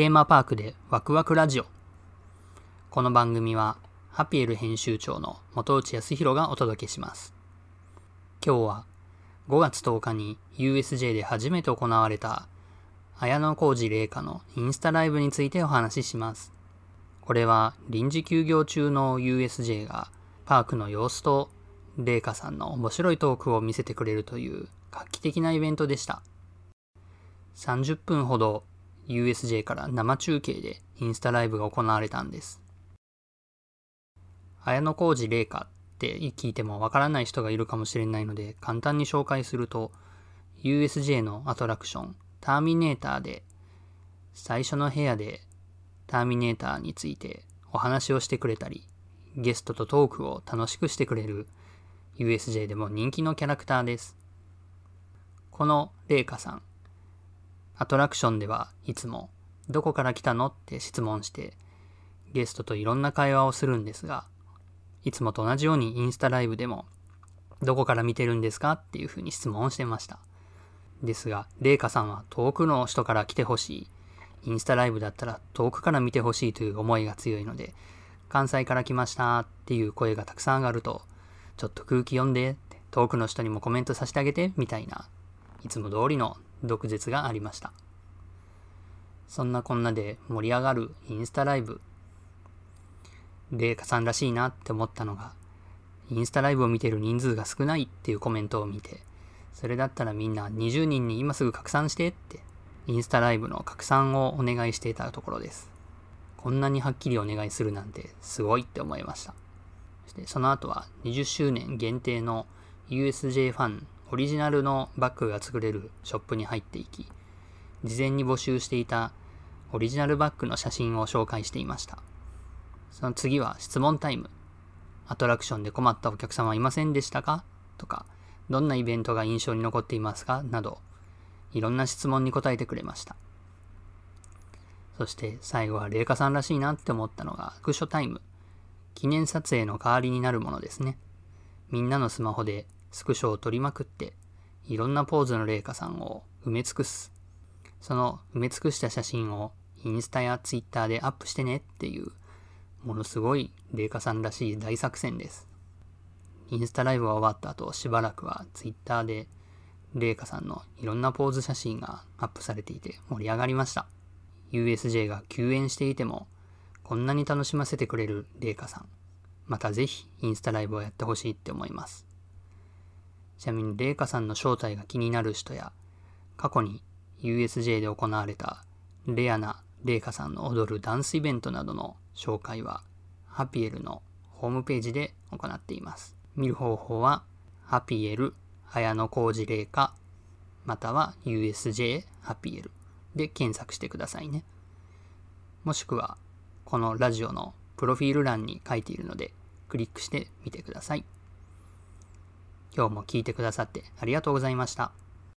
テーマパークでワクワクラジオ。この番組は、ハピエル編集長の元内康弘がお届けします。今日は5月10日に USJ で初めて行われた綾野浩二玲香のインスタライブについてお話しします。これは臨時休業中の USJ がパークの様子と玲香さんの面白いトークを見せてくれるという画期的なイベントでした。30分ほど USJ から生中継でインスタライブが行われたんです。綾野浩二玲香って聞いてもわからない人がいるかもしれないので簡単に紹介すると USJ のアトラクションターミネーターで最初の部屋でターミネーターについてお話をしてくれたりゲストとトークを楽しくしてくれる USJ でも人気のキャラクターです。この玲香さんアトラクションではいつもどこから来たのって質問してゲストといろんな会話をするんですがいつもと同じようにインスタライブでもどこから見てるんですかっていうふうに質問をしてました。ですが、レイカさんは遠くの人から来てほしい。インスタライブだったら遠くから見てほしいという思いが強いので、関西から来ましたっていう声がたくさん上がると、ちょっと空気読んで遠くの人にもコメントさせてあげてみたいな、いつも通りの毒舌がありました。そんなこんなで盛り上がるインスタライブ。レイカさんらしいなって思ったのが、インスタライブを見てる人数が少ないっていうコメントを見て、それだったらみんな20人に今すぐ拡散してって、インスタライブの拡散をお願いしていたところです。こんなにはっきりお願いするなんてすごいって思いました。そしてその後は20周年限定の USJ ファンオリジナルのバッグが作れるショップに入っていき、事前に募集していたオリジナルバッグの写真を紹介していました。その次は質問タイム。アトラクションで困ったお客様はいませんでしたか？とか、どんなイベントが印象に残っていますか？など、いろんな質問に答えてくれました。そして最後は麗華さんらしいなって思ったのが、スクショタイム。記念撮影の代わりになるものですね。みんなのスマホでスクショを撮りまくって、いろんなポーズの麗華さんを埋め尽くす。その埋め尽くした写真をインスタやツイッターでアップしてねっていう、ものすごい麗華さんらしい大作戦です。インスタライブが終わった後、しばらくはツイッターで麗華さんのいろんなポーズ写真がアップされていて盛り上がりました。USJ が休園していても、こんなに楽しませてくれる麗華さん。またぜひインスタライブをやってほしいって思います。ちなみに麗華さんの正体が気になる人や、過去に USJ で行われたレアな麗華さんの踊るダンスイベントなどの紹介は、ハピエルのホームページで行っています。見る方法は、ハピエル、綾野浩二麗華、または USJ ハピエルで検索してくださいね。もしくは、このラジオのプロフィール欄に書いているので、クリックしてみてください。今日も聞いてくださってありがとうございました。